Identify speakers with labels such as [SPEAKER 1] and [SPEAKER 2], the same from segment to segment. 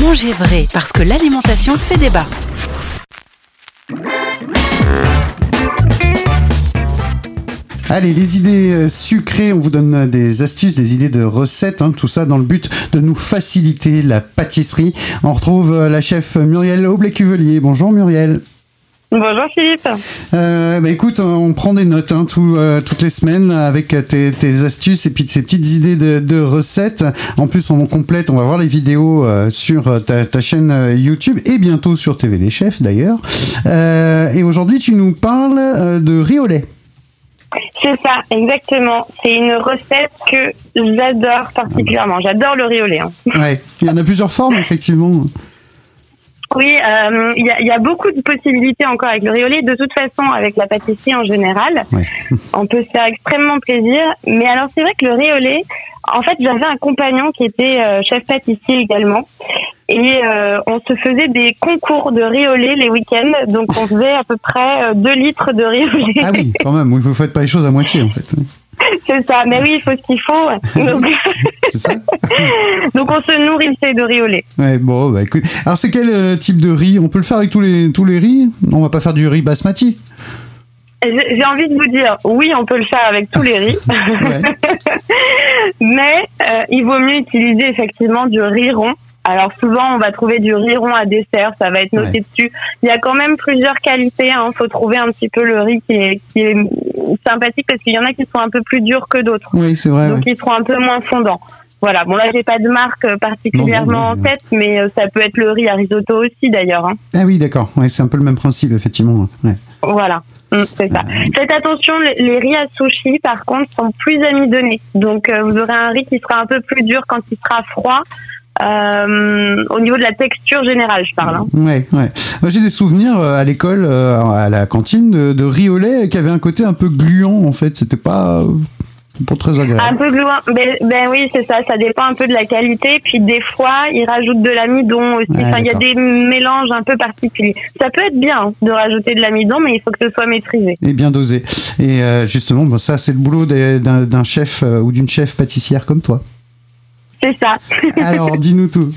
[SPEAKER 1] Mangez vrai parce que l'alimentation fait débat.
[SPEAKER 2] Allez, les idées euh, sucrées, on vous donne euh, des astuces, des idées de recettes, hein, tout ça dans le but de nous faciliter la pâtisserie. On retrouve euh, la chef Muriel Aublet-Cuvelier. Bonjour Muriel.
[SPEAKER 3] Bonjour Philippe.
[SPEAKER 2] Euh, bah écoute, on prend des notes hein, tout, euh, toutes les semaines avec tes, tes, astuces et puis ces petites idées de, de, recettes. En plus, on complète, on va voir les vidéos euh, sur ta, ta, chaîne YouTube et bientôt sur TV des Chefs d'ailleurs. et aujourd'hui, tu nous parles de riz au lait.
[SPEAKER 3] C'est ça, exactement. C'est une recette que j'adore particulièrement. J'adore le riz au lait. Hein.
[SPEAKER 2] Ouais, il y en a plusieurs formes effectivement.
[SPEAKER 3] Oui, euh, il y, y, a beaucoup de possibilités encore avec le lait. De toute façon, avec la pâtisserie en général, ouais. on peut se faire extrêmement plaisir. Mais alors, c'est vrai que le lait, en fait, j'avais un compagnon qui était euh, chef pâtissier également. Et euh, on se faisait des concours de lait les week-ends. Donc, on faisait à peu près 2 litres de lait.
[SPEAKER 2] Ah oui, quand même. Vous ne faites pas les choses à moitié, en fait.
[SPEAKER 3] C'est ça, mais oui, il faut ce qu'il faut. Donc...
[SPEAKER 2] c'est ça.
[SPEAKER 3] Donc on se nourrissait de riz au lait.
[SPEAKER 2] Ouais, bon, bah écoute. Alors c'est quel euh, type de riz? On peut le faire avec tous les, tous les riz? On va pas faire du riz basmati
[SPEAKER 3] j'ai envie de vous dire, oui, on peut le faire avec tous les riz, mais euh, il vaut mieux utiliser effectivement du riz rond. Alors souvent, on va trouver du riz rond à dessert, ça va être noté ouais. dessus. Il y a quand même plusieurs qualités. Il hein. faut trouver un petit peu le riz qui est, qui est sympathique parce qu'il y en a qui sont un peu plus durs que d'autres.
[SPEAKER 2] Oui, c'est vrai.
[SPEAKER 3] Donc
[SPEAKER 2] ouais.
[SPEAKER 3] ils seront un peu moins fondants. Voilà. Bon là, j'ai pas de marque particulièrement non, non, non, en tête, mais ça peut être le riz à risotto aussi d'ailleurs. Hein.
[SPEAKER 2] Ah oui, d'accord. Ouais, c'est un peu le même principe effectivement. Ouais.
[SPEAKER 3] Voilà. Mmh, c'est ça. Euh... Faites attention, les, les, riz à sushi, par contre, sont plus amidonnés. Donc, euh, vous aurez un riz qui sera un peu plus dur quand il sera froid. Euh, au niveau de la texture générale, je parle. Hein.
[SPEAKER 2] Ouais, ouais. Moi, j'ai des souvenirs euh, à l'école, euh, à la cantine, de, de, riz au lait qui avait un côté un peu gluant, en fait. C'était pas, pas très agréable.
[SPEAKER 3] Un peu gluant. Ben, ben oui, c'est ça. Ça dépend un peu de la qualité. Puis des fois, ils rajoutent de l'amidon aussi. Ouais, enfin, il y a des mélanges un peu particuliers. Ça peut être bien de rajouter de l'amidon, mais il faut que ce soit maîtrisé.
[SPEAKER 2] Et bien dosé. Et euh, justement, bon, ça, c'est le boulot d'un chef euh, ou d'une chef pâtissière comme toi.
[SPEAKER 3] C'est ça.
[SPEAKER 2] Alors, dis-nous tout.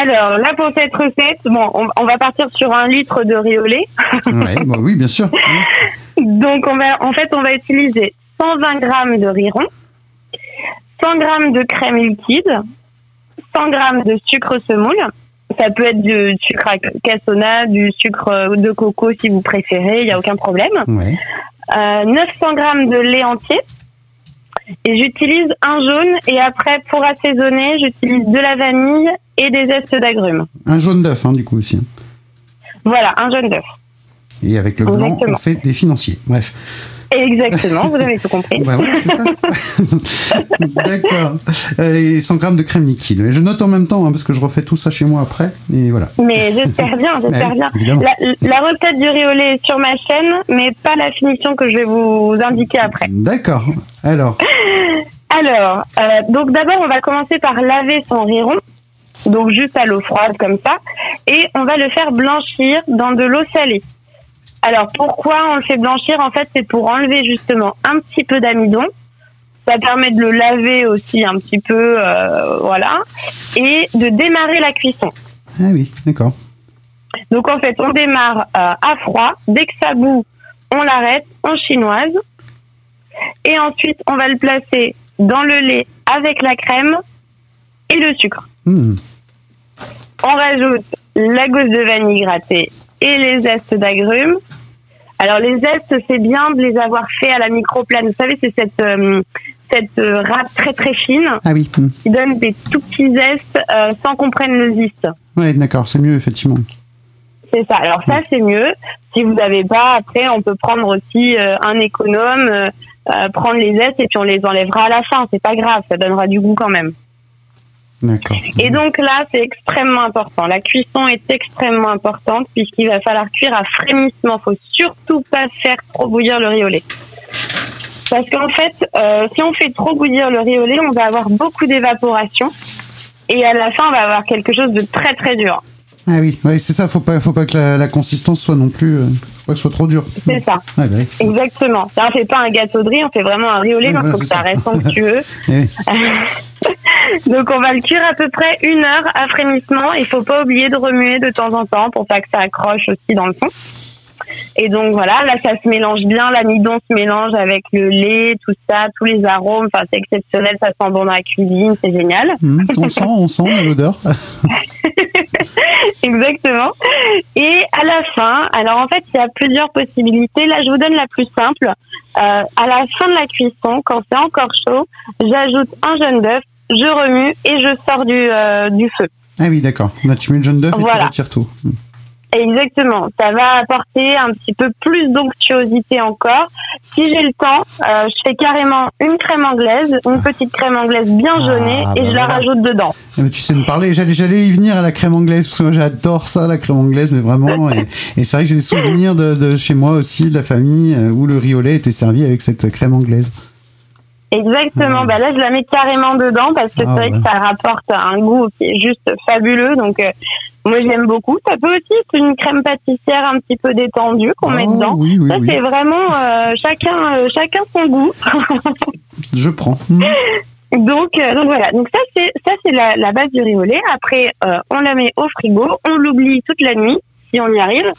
[SPEAKER 3] Alors, là, pour cette recette, bon, on, on, va partir sur un litre de riz au lait.
[SPEAKER 2] ouais, bah oui, bien sûr.
[SPEAKER 3] Donc, on va, en fait, on va utiliser 120 grammes de riz rond, 100 grammes de crème liquide, 100 grammes de sucre semoule. Ça peut être du sucre à cassonade, du sucre de coco si vous préférez, il n'y a aucun problème.
[SPEAKER 2] Ouais.
[SPEAKER 3] Euh, 900 grammes de lait entier. Et j'utilise un jaune et après pour assaisonner, j'utilise de la vanille et des zestes d'agrumes.
[SPEAKER 2] Un jaune d'œuf, hein, du coup aussi.
[SPEAKER 3] Voilà, un jaune d'œuf.
[SPEAKER 2] Et avec le blanc, Exactement. on fait des financiers. Bref.
[SPEAKER 3] Exactement, vous avez tout compris.
[SPEAKER 2] bah ouais, c'est ça. D'accord. Et 100 grammes de crème liquide. Je note en même temps, hein, parce que je refais tout ça chez moi après. Et voilà.
[SPEAKER 3] Mais j'espère bien, j'espère bien. La, la, recette du riz au lait est sur ma chaîne, mais pas la finition que je vais vous indiquer après.
[SPEAKER 2] D'accord. Alors.
[SPEAKER 3] Alors, euh, donc d'abord, on va commencer par laver son riz rond. Donc juste à l'eau froide comme ça. Et on va le faire blanchir dans de l'eau salée. Alors pourquoi on le fait blanchir? En fait, c'est pour enlever justement un petit peu d'amidon. Ça permet de le laver aussi un petit peu, euh, voilà, et de démarrer la cuisson.
[SPEAKER 2] Ah oui, d'accord.
[SPEAKER 3] Donc en fait, on démarre euh, à froid. Dès que ça bout, on l'arrête en chinoise. Et ensuite, on va le placer dans le lait avec la crème et le sucre.
[SPEAKER 2] Mmh.
[SPEAKER 3] On rajoute la gousse de vanille grattée et les zestes d'agrumes. Alors les zestes, c'est bien de les avoir fait à la microplane. Vous savez, c'est cette euh, cette euh, râpe très très fine
[SPEAKER 2] ah oui. mmh.
[SPEAKER 3] qui donne des tout petits zestes euh, sans qu'on prenne le zeste.
[SPEAKER 2] Oui, d'accord, c'est mieux effectivement.
[SPEAKER 3] C'est ça. Alors ça, c'est mieux. Si vous n'avez pas, après, on peut prendre aussi euh, un économe, euh, prendre les zestes et puis on les enlèvera à la fin. C'est pas grave, ça donnera du goût quand même.
[SPEAKER 2] D'accord.
[SPEAKER 3] Et donc là, c'est extrêmement important. La cuisson est extrêmement importante puisqu'il va falloir cuire à frémissement. Faut surtout pas faire trop bouillir le riz au lait. Parce qu'en fait, euh, si on fait trop bouillir le riz au lait, on va avoir beaucoup d'évaporation et à la fin, on va avoir quelque chose de très très dur.
[SPEAKER 2] Ah oui, ouais, c'est ça. Faut pas, faut pas que la, la consistance soit non plus, euh, pas que soit trop dur.
[SPEAKER 3] C'est ça.
[SPEAKER 2] Ouais, bah oui.
[SPEAKER 3] Exactement. Là, on fait pas un gâteau de riz, on fait vraiment un riz au lait,
[SPEAKER 2] Ouais,
[SPEAKER 3] donc
[SPEAKER 2] voilà,
[SPEAKER 3] faut que ça
[SPEAKER 2] ça.
[SPEAKER 3] reste onctueux. Donc on va le cuire à peu près une heure à frémissement. Il faut pas oublier de remuer de temps en temps pour pas que ça accroche aussi dans le fond. Et donc voilà, là ça se mélange bien, l'amidon se mélange avec le lait, tout ça, tous les arômes. Enfin c'est exceptionnel, ça sent bon dans la cuisine, c'est génial.
[SPEAKER 2] Mmh, on sent, on sent l'odeur.
[SPEAKER 3] Exactement. Et à la fin, alors en fait il y a plusieurs possibilités. Là je vous donne la plus simple. Euh, à la fin de la cuisson, quand c'est encore chaud, j'ajoute un jaune d'œuf, je remue et je sors du, euh, du feu.
[SPEAKER 2] Ah oui, d'accord. Là, tu mets le jaune d'œuf et tu retires tout.
[SPEAKER 3] Exactement. Ça va apporter un petit peu plus d'onctuosité encore. Si j'ai le temps, euh, je fais carrément une crème anglaise, une petite crème anglaise bien ah, jaunée et bah je la rajoute dedans.
[SPEAKER 2] Ah, mais tu sais me parler, j'allais, j'allais y venir à la crème anglaise parce que moi j'adore ça, la crème anglaise, mais vraiment. et, c'est vrai que j'ai des souvenirs de, de, chez moi aussi, de la famille, euh, où le riz au lait était servi avec cette crème anglaise.
[SPEAKER 3] Exactement. Bah là, je la mets carrément dedans parce que c'est ah vrai que ça rapporte un goût qui est juste fabuleux. Donc, euh, moi, j'aime beaucoup. Ça peut aussi être une crème pâtissière un petit peu détendue qu'on met ah dedans. ça, c'est vraiment euh, chacun, euh, chacun son goût.
[SPEAKER 2] je prends.
[SPEAKER 3] Donc, donc voilà. Donc ça, c'est ça, c'est la, la, base du lait. Après, on la met au frigo. On l'oublie toute la nuit si on y arrive.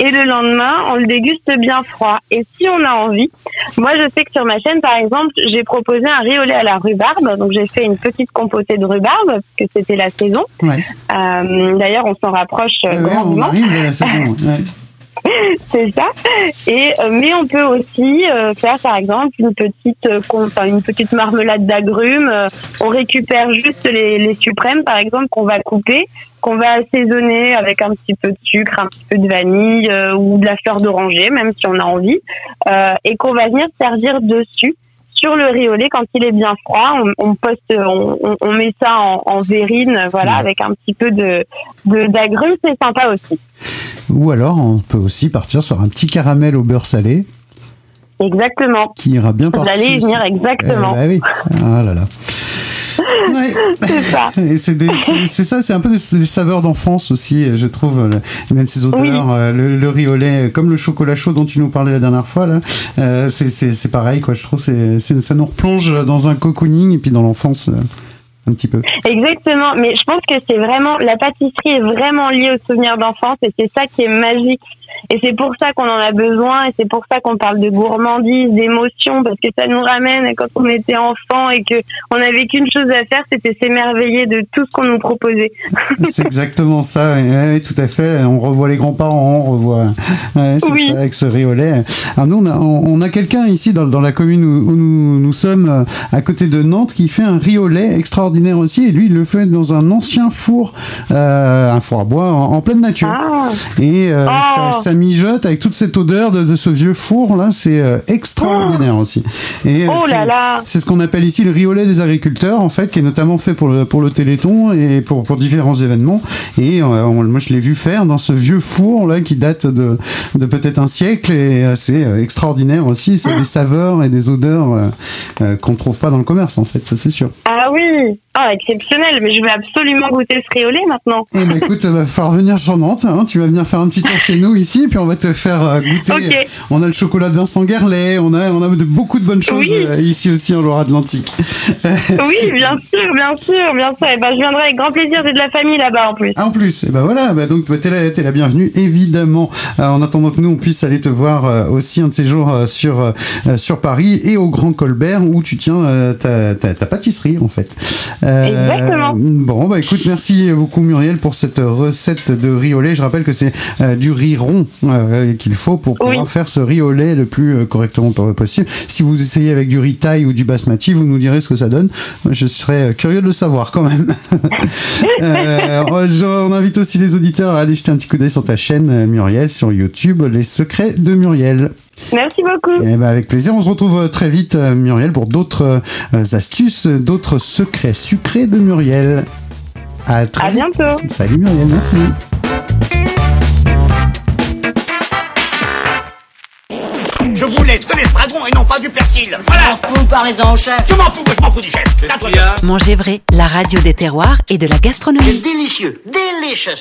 [SPEAKER 3] Et le lendemain, on le déguste bien froid. Et si on a envie, moi je sais que sur ma chaîne, par exemple, j'ai proposé un riz au lait à la rhubarbe. Donc j'ai fait une petite compotée de rhubarbe, parce que c'était la saison. Euh, d'ailleurs, on s'en rapproche euh, grandement.
[SPEAKER 2] on arrive la saison.
[SPEAKER 3] c'est ça. Et euh, mais on peut aussi euh, faire par exemple une petite euh, enfin, une petite marmelade d'agrumes. on récupère juste les, les suprêmes par exemple qu'on va couper, qu'on va assaisonner avec un petit peu de sucre, un petit peu de vanille ou de la fleur d'oranger même si on a envie et qu'on va venir servir dessus sur le lait quand il est bien froid. On, poste, on, on, met ça en, en verrine, voilà, avec un petit peu de d'agrumes, c'est sympa aussi.
[SPEAKER 2] Ou alors, on peut aussi partir sur un petit caramel au beurre salé.
[SPEAKER 3] Exactement.
[SPEAKER 2] Qui ira bien.
[SPEAKER 3] Vous allez y venir exactement.
[SPEAKER 2] Bah oui. Ah là là.
[SPEAKER 3] c'est ça.
[SPEAKER 2] C'est ça, c'est un peu des, saveurs d'enfance aussi, je trouve. Même ces odeurs, euh, le, riz au lait, comme le chocolat chaud dont tu nous parlais la dernière fois, là, euh, c'est pareil, quoi. Je trouve que ça nous replonge dans un cocooning et puis dans l'enfance. Euh, un.
[SPEAKER 3] Exactement, mais je pense que c'est vraiment la pâtisserie est vraiment liée aux souvenirs d'enfance et c'est ça qui est magique et c'est pour ça qu'on en a besoin et c'est pour ça qu'on parle de gourmandise, d'émotion, parce que ça nous ramène quand on était enfant et que on avait qu'une chose à faire, c'était s'émerveiller de tout ce qu'on nous proposait.
[SPEAKER 2] c'est exactement ça, oui, tout à fait. On revoit les grands-parents, on revoit ouais, oui. ça, avec ce riz au lait. Alors nous, on a, on a quelqu'un ici dans, dans, la commune où, nous, nous, sommes, euh, à côté de Nantes, qui fait un riz au lait extraordinaire aussi. Et lui, il le fait dans un ancien four, euh, un four à bois en, pleine nature. Ah. Et euh, oh ça mijote avec toute cette odeur de, ce vieux four là, c'est euh, extraordinaire oh. aussi.
[SPEAKER 3] Et euh, oh
[SPEAKER 2] c'est ce qu'on appelle ici le riolet des agriculteurs en fait, qui est notamment fait pour le, pour le Téléthon et pour, pour différents événements. Et euh, moi je l'ai vu faire dans ce vieux four là qui date de, de peut-être un siècle et c'est extraordinaire aussi. C'est des saveurs et des odeurs qu'on trouve pas dans le commerce en fait, ça c'est sûr.
[SPEAKER 3] Ah oui, ah, exceptionnel, mais je vais absolument goûter ce riolet maintenant.
[SPEAKER 2] Eh ben écoute, il va falloir venir sur Nantes, hein. tu vas venir faire un petit tour chez nous ici puis on va te faire euh, goûter. On a le chocolat de Vincent Guerlet, on a, on a de, beaucoup de bonnes choses euh, ici aussi en Loire-Atlantique.
[SPEAKER 3] oui, bien sûr, bien sûr, bien sûr. Et eh ben, je viendrai avec grand plaisir, j'ai de la famille là-bas en plus.
[SPEAKER 2] Ah, en plus, et eh ben voilà, bah, donc bah, t'es la, es la bienvenue, évidemment. Euh, en attendant que nous, on puisse aller te voir aussi un de ces jours sur, sur Paris et au Grand Colbert où tu tiens ta, ta, ta, pâtisserie en fait.
[SPEAKER 3] Exactement.
[SPEAKER 2] Bon, bah écoute, merci beaucoup Muriel pour cette recette de riz au lait. Je rappelle que c'est du riz rond euh, qu'il faut pour pouvoir faire ce riz au lait le plus euh, correctement possible. Si vous essayez avec du riz taille ou du basmati, vous nous direz ce que ça donne. Je serais euh, curieux de le savoir quand même. on invite aussi les auditeurs à aller jeter un petit coup d'œil sur ta chaîne Muriel sur YouTube, Les Secrets de Muriel.
[SPEAKER 3] Merci beaucoup.
[SPEAKER 2] Et eh ben avec plaisir. On se retrouve très vite, Muriel, pour d'autres astuces, d'autres secrets sucrés de Muriel.
[SPEAKER 3] À très à bientôt.
[SPEAKER 2] Salut Muriel, merci.
[SPEAKER 4] Je voulais de l'estragon et non pas du persil. Voilà.
[SPEAKER 5] Je m'en chef.
[SPEAKER 4] Je m'en fous, je m'en fous du chef.
[SPEAKER 1] Qu'est-ce qu'il y a? Manger vrai, la radio des terroirs et de la gastronomie.
[SPEAKER 5] C'est délicieux, délicieux.